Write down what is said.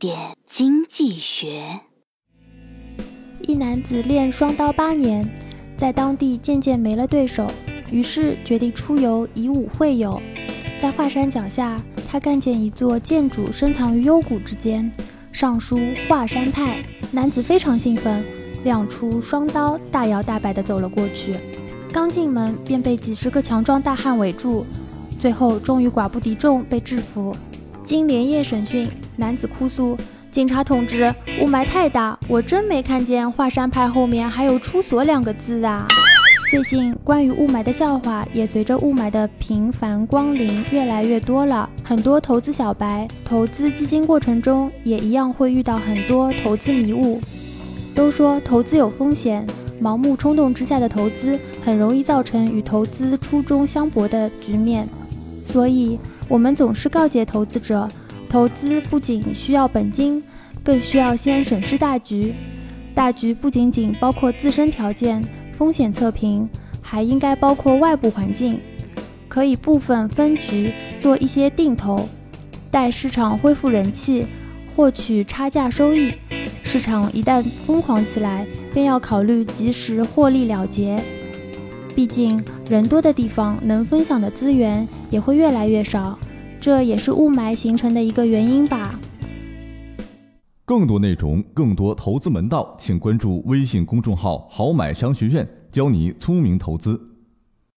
点经济学。一男子练双刀八年，在当地渐渐没了对手，于是决定出游以武会友。在华山脚下，他看见一座建筑深藏于幽谷之间，上书“华山派”。男子非常兴奋，亮出双刀，大摇大摆地走了过去。刚进门便被几十个强壮大汉围住，最后终于寡不敌众被制服。经连夜审讯，男子哭诉：“警察同志，雾霾太大，我真没看见华山派后面还有出所两个字啊！”最近关于雾霾的笑话也随着雾霾的频繁光临越来越多了。很多投资小白投资基金过程中也一样会遇到很多投资迷雾。都说投资有风险。盲目冲动之下的投资很容易造成与投资初衷相悖的局面，所以我们总是告诫投资者，投资不仅需要本金，更需要先审视大局。大局不仅仅包括自身条件、风险测评，还应该包括外部环境。可以部分分局做一些定投，待市场恢复人气，获取差价收益。市场一旦疯狂起来，便要考虑及时获利了结。毕竟人多的地方，能分享的资源也会越来越少，这也是雾霾形成的一个原因吧。更多内容，更多投资门道，请关注微信公众号“好买商学院”，教你聪明投资。